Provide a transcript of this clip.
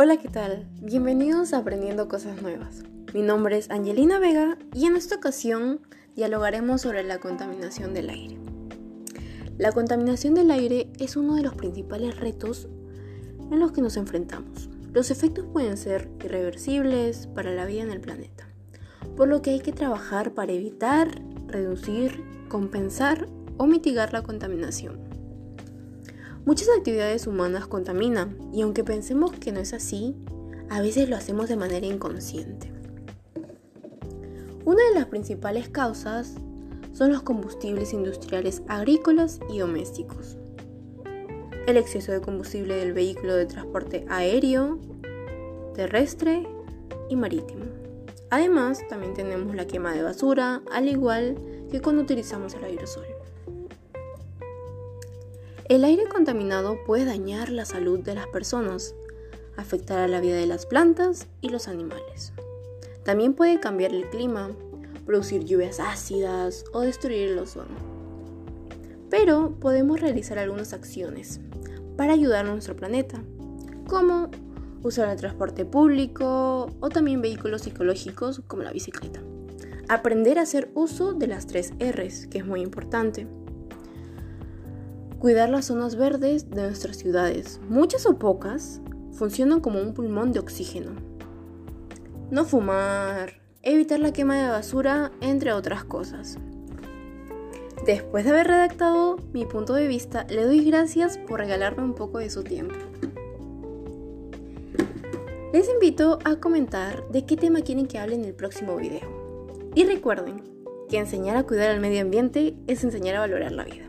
Hola, ¿qué tal? Bienvenidos a Aprendiendo Cosas Nuevas. Mi nombre es Angelina Vega y en esta ocasión dialogaremos sobre la contaminación del aire. La contaminación del aire es uno de los principales retos en los que nos enfrentamos. Los efectos pueden ser irreversibles para la vida en el planeta, por lo que hay que trabajar para evitar, reducir, compensar o mitigar la contaminación. Muchas actividades humanas contaminan y aunque pensemos que no es así, a veces lo hacemos de manera inconsciente. Una de las principales causas son los combustibles industriales agrícolas y domésticos. El exceso de combustible del vehículo de transporte aéreo, terrestre y marítimo. Además, también tenemos la quema de basura, al igual que cuando utilizamos el aerosol. El aire contaminado puede dañar la salud de las personas, afectar a la vida de las plantas y los animales. También puede cambiar el clima, producir lluvias ácidas o destruir el ozono. Pero podemos realizar algunas acciones para ayudar a nuestro planeta, como usar el transporte público o también vehículos ecológicos como la bicicleta. Aprender a hacer uso de las tres R's, que es muy importante Cuidar las zonas verdes de nuestras ciudades, muchas o pocas, funcionan como un pulmón de oxígeno. No fumar, evitar la quema de basura, entre otras cosas. Después de haber redactado mi punto de vista, le doy gracias por regalarme un poco de su tiempo. Les invito a comentar de qué tema quieren que hable en el próximo video. Y recuerden que enseñar a cuidar al medio ambiente es enseñar a valorar la vida.